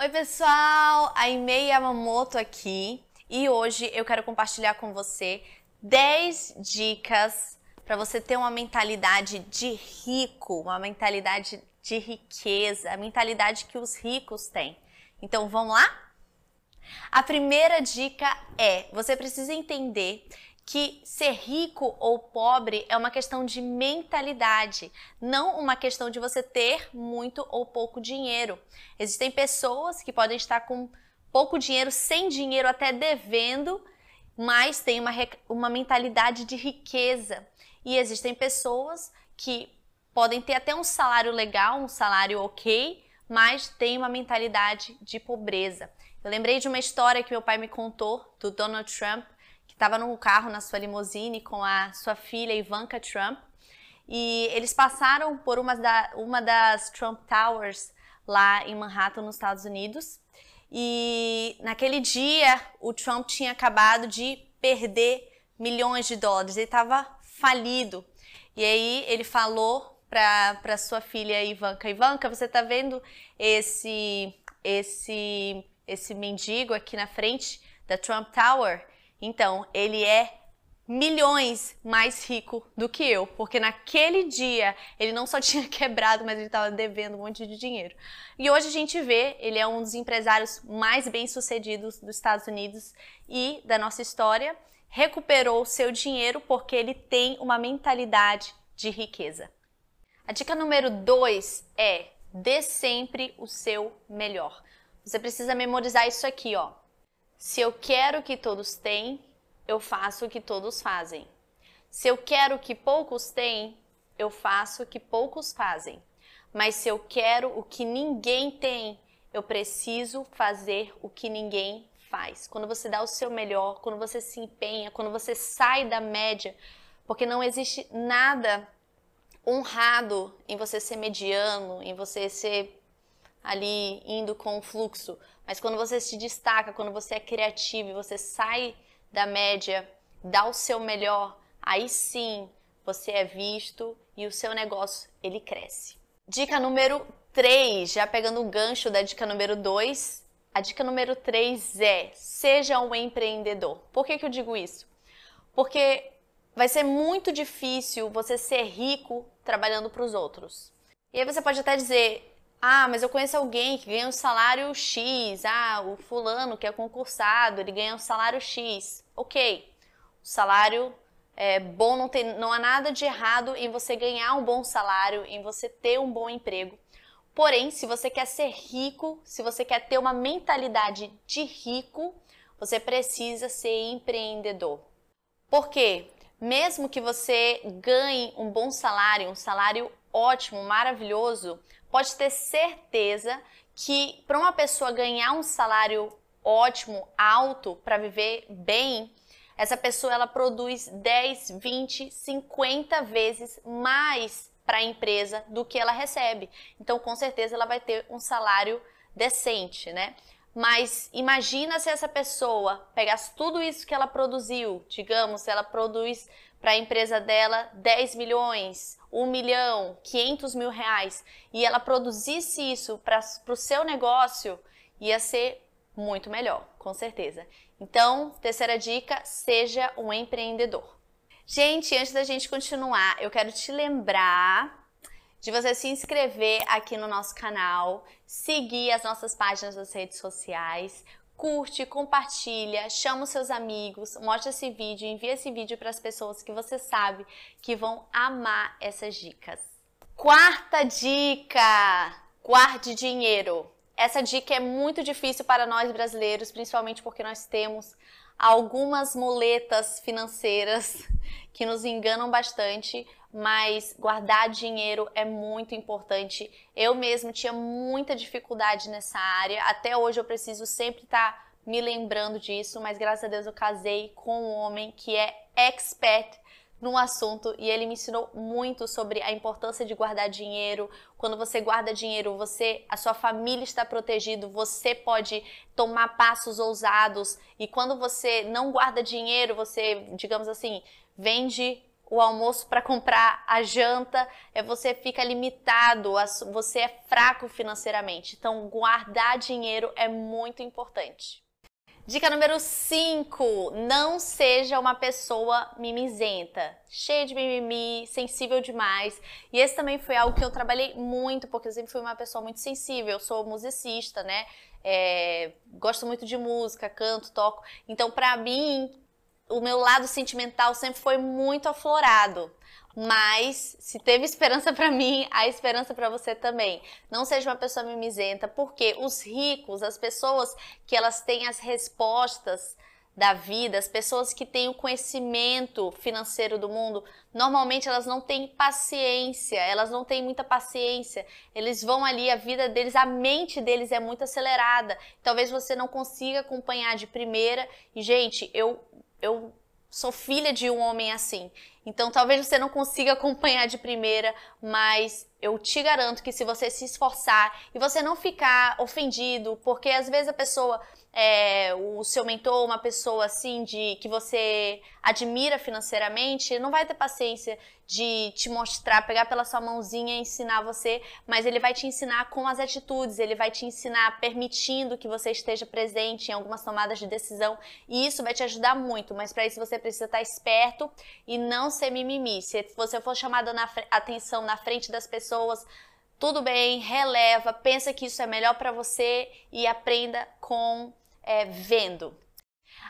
Oi, pessoal! A Imei Yamamoto aqui e hoje eu quero compartilhar com você 10 dicas para você ter uma mentalidade de rico, uma mentalidade de riqueza, a mentalidade que os ricos têm. Então vamos lá? A primeira dica é: você precisa entender que ser rico ou pobre é uma questão de mentalidade, não uma questão de você ter muito ou pouco dinheiro. Existem pessoas que podem estar com pouco dinheiro, sem dinheiro, até devendo, mas tem uma, uma mentalidade de riqueza. E existem pessoas que podem ter até um salário legal, um salário ok, mas tem uma mentalidade de pobreza. Eu lembrei de uma história que meu pai me contou do Donald Trump estava num carro na sua limusine com a sua filha Ivanka Trump e eles passaram por uma, da, uma das Trump Towers lá em Manhattan, nos Estados Unidos. E naquele dia o Trump tinha acabado de perder milhões de dólares, ele estava falido. E aí ele falou para sua filha Ivanka: Ivanka, você está vendo esse, esse, esse mendigo aqui na frente da Trump Tower? Então, ele é milhões mais rico do que eu, porque naquele dia ele não só tinha quebrado, mas ele estava devendo um monte de dinheiro. E hoje a gente vê, ele é um dos empresários mais bem-sucedidos dos Estados Unidos e da nossa história, recuperou seu dinheiro porque ele tem uma mentalidade de riqueza. A dica número 2 é: dê sempre o seu melhor. Você precisa memorizar isso aqui, ó. Se eu quero que todos tenham, eu faço o que todos fazem. Se eu quero que poucos tenham, eu faço o que poucos fazem. Mas se eu quero o que ninguém tem, eu preciso fazer o que ninguém faz. Quando você dá o seu melhor, quando você se empenha, quando você sai da média, porque não existe nada honrado em você ser mediano, em você ser ali indo com o fluxo. Mas quando você se destaca, quando você é criativo e você sai da média, dá o seu melhor, aí sim você é visto e o seu negócio ele cresce. Dica número 3, já pegando o gancho da dica número 2, a dica número 3 é: seja um empreendedor. Por que, que eu digo isso? Porque vai ser muito difícil você ser rico trabalhando para os outros. E aí você pode até dizer: ah, mas eu conheço alguém que ganha um salário X. Ah, o fulano que é concursado, ele ganha um salário X. Ok, o salário é bom, não, tem, não há nada de errado em você ganhar um bom salário, em você ter um bom emprego. Porém, se você quer ser rico, se você quer ter uma mentalidade de rico, você precisa ser empreendedor. Por quê? Mesmo que você ganhe um bom salário, um salário ótimo, maravilhoso, pode ter certeza que para uma pessoa ganhar um salário ótimo, alto, para viver bem, essa pessoa ela produz 10, 20, 50 vezes mais para a empresa do que ela recebe. Então, com certeza, ela vai ter um salário decente, né? Mas imagina se essa pessoa pegasse tudo isso que ela produziu, digamos, se ela produz para a empresa dela 10 milhões, 1 milhão, 500 mil reais e ela produzisse isso para o seu negócio, ia ser muito melhor, com certeza. Então, terceira dica: seja um empreendedor. Gente, antes da gente continuar, eu quero te lembrar de você se inscrever aqui no nosso canal, seguir as nossas páginas nas redes sociais, curte, compartilha, chama os seus amigos, mostra esse vídeo, envia esse vídeo para as pessoas que você sabe que vão amar essas dicas. Quarta dica: guarde dinheiro. Essa dica é muito difícil para nós brasileiros, principalmente porque nós temos algumas muletas financeiras que nos enganam bastante, mas guardar dinheiro é muito importante. Eu mesmo tinha muita dificuldade nessa área, até hoje eu preciso sempre estar tá me lembrando disso, mas graças a Deus eu casei com um homem que é expert no assunto e ele me ensinou muito sobre a importância de guardar dinheiro. Quando você guarda dinheiro, você, a sua família está protegido, você pode tomar passos ousados e quando você não guarda dinheiro, você, digamos assim, vende o almoço para comprar a janta, é você fica limitado, você é fraco financeiramente. Então, guardar dinheiro é muito importante. Dica número 5: não seja uma pessoa mimizenta, cheia de mimimi, sensível demais. E esse também foi algo que eu trabalhei muito, porque eu sempre fui uma pessoa muito sensível. Eu sou musicista, né? É, gosto muito de música, canto, toco. Então, para mim, o meu lado sentimental sempre foi muito aflorado. Mas se teve esperança para mim, há esperança para você também. Não seja uma pessoa mimizenta, porque os ricos, as pessoas que elas têm as respostas da vida, as pessoas que têm o conhecimento financeiro do mundo, normalmente elas não têm paciência, elas não têm muita paciência. Eles vão ali, a vida deles, a mente deles é muito acelerada. Talvez você não consiga acompanhar de primeira. E, gente, eu eu sou filha de um homem assim. Então talvez você não consiga acompanhar de primeira, mas eu te garanto que se você se esforçar e você não ficar ofendido, porque às vezes a pessoa é, o seu mentor, uma pessoa assim de que você admira financeiramente, não vai ter paciência de te mostrar, pegar pela sua mãozinha e ensinar você, mas ele vai te ensinar com as atitudes, ele vai te ensinar permitindo que você esteja presente em algumas tomadas de decisão, e isso vai te ajudar muito, mas para isso você precisa estar esperto e não ser mimimi. Se você for chamada na atenção na frente das pessoas, tudo bem, releva, pensa que isso é melhor para você e aprenda com é, vendo.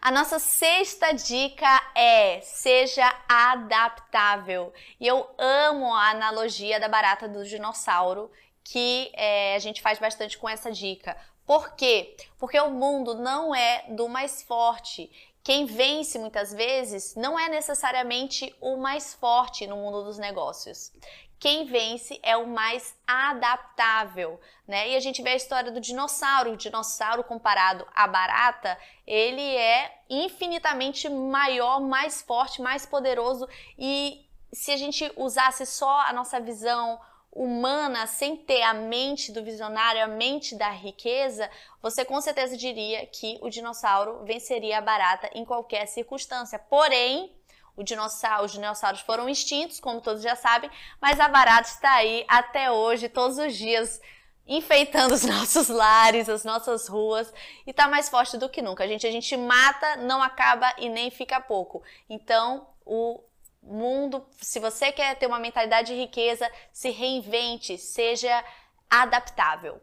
A nossa sexta dica é seja adaptável. E eu amo a analogia da barata do dinossauro que é, a gente faz bastante com essa dica. Por quê? Porque o mundo não é do mais forte. Quem vence muitas vezes não é necessariamente o mais forte no mundo dos negócios quem vence é o mais adaptável, né? E a gente vê a história do dinossauro. O dinossauro comparado à barata, ele é infinitamente maior, mais forte, mais poderoso. E se a gente usasse só a nossa visão humana, sem ter a mente do visionário, a mente da riqueza, você com certeza diria que o dinossauro venceria a barata em qualquer circunstância. Porém, dinossauro, os dinossauros foram extintos, como todos já sabem, mas a barata está aí até hoje, todos os dias, enfeitando os nossos lares, as nossas ruas e está mais forte do que nunca. Gente, a gente mata, não acaba e nem fica pouco. Então, o mundo, se você quer ter uma mentalidade de riqueza, se reinvente, seja adaptável.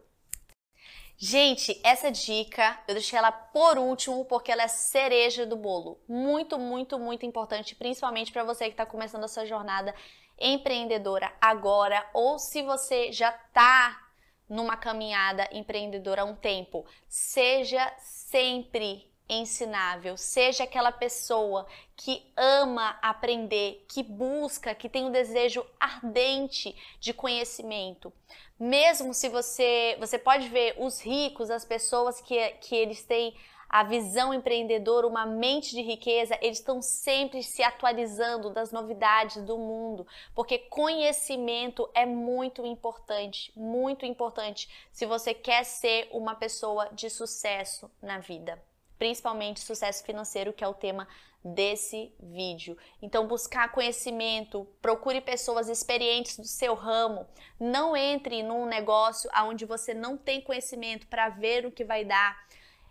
Gente, essa dica eu deixei ela por último porque ela é cereja do bolo. Muito, muito, muito importante, principalmente para você que está começando a sua jornada empreendedora agora ou se você já está numa caminhada empreendedora há um tempo. Seja sempre ensinável, seja aquela pessoa que ama aprender, que busca, que tem um desejo ardente de conhecimento. Mesmo se você, você pode ver os ricos, as pessoas que, que eles têm a visão empreendedora, uma mente de riqueza, eles estão sempre se atualizando das novidades do mundo, porque conhecimento é muito importante, muito importante se você quer ser uma pessoa de sucesso na vida, principalmente sucesso financeiro, que é o tema desse vídeo. Então, buscar conhecimento, procure pessoas experientes do seu ramo. Não entre num negócio onde você não tem conhecimento para ver o que vai dar.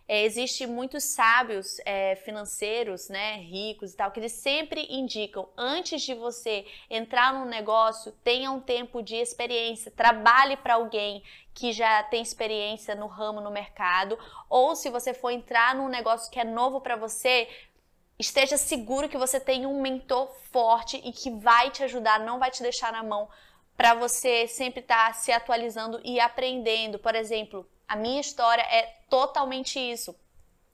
É, existe muitos sábios é, financeiros, né, ricos e tal, que eles sempre indicam antes de você entrar num negócio, tenha um tempo de experiência, trabalhe para alguém que já tem experiência no ramo, no mercado, ou se você for entrar num negócio que é novo para você, esteja seguro que você tem um mentor forte e que vai te ajudar, não vai te deixar na mão para você sempre estar tá se atualizando e aprendendo. Por exemplo, a minha história é totalmente isso.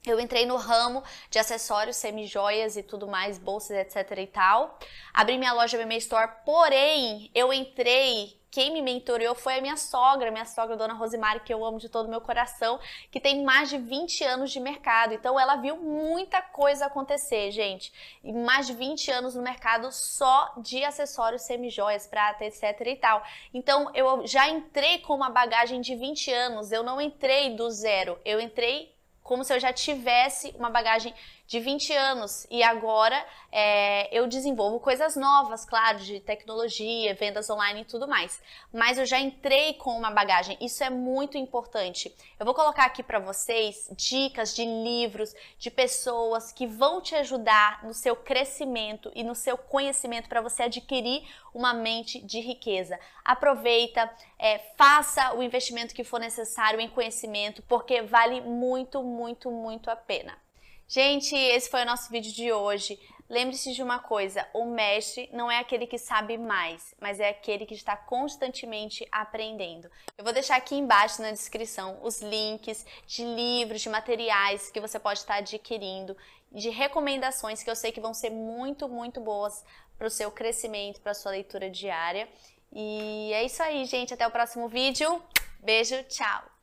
Eu entrei no ramo de acessórios, semi-joias e tudo mais, bolsas, etc e tal. Abri minha loja BM Store, porém, eu entrei quem me mentoreou foi a minha sogra, minha sogra, dona Rosemary, que eu amo de todo o meu coração, que tem mais de 20 anos de mercado. Então ela viu muita coisa acontecer, gente. E mais de 20 anos no mercado só de acessórios, semi-joias, prata, etc e tal. Então eu já entrei com uma bagagem de 20 anos, eu não entrei do zero, eu entrei como se eu já tivesse uma bagagem de 20 anos e agora é, eu desenvolvo coisas novas, claro, de tecnologia, vendas online e tudo mais. Mas eu já entrei com uma bagagem, isso é muito importante. Eu vou colocar aqui para vocês dicas de livros, de pessoas que vão te ajudar no seu crescimento e no seu conhecimento para você adquirir uma mente de riqueza. Aproveita, é, faça o investimento que for necessário em conhecimento, porque vale muito, muito, muito a pena. Gente, esse foi o nosso vídeo de hoje. Lembre-se de uma coisa: o mestre não é aquele que sabe mais, mas é aquele que está constantemente aprendendo. Eu vou deixar aqui embaixo na descrição os links de livros, de materiais que você pode estar adquirindo, de recomendações que eu sei que vão ser muito, muito boas para o seu crescimento, para a sua leitura diária. E é isso aí, gente. Até o próximo vídeo. Beijo, tchau!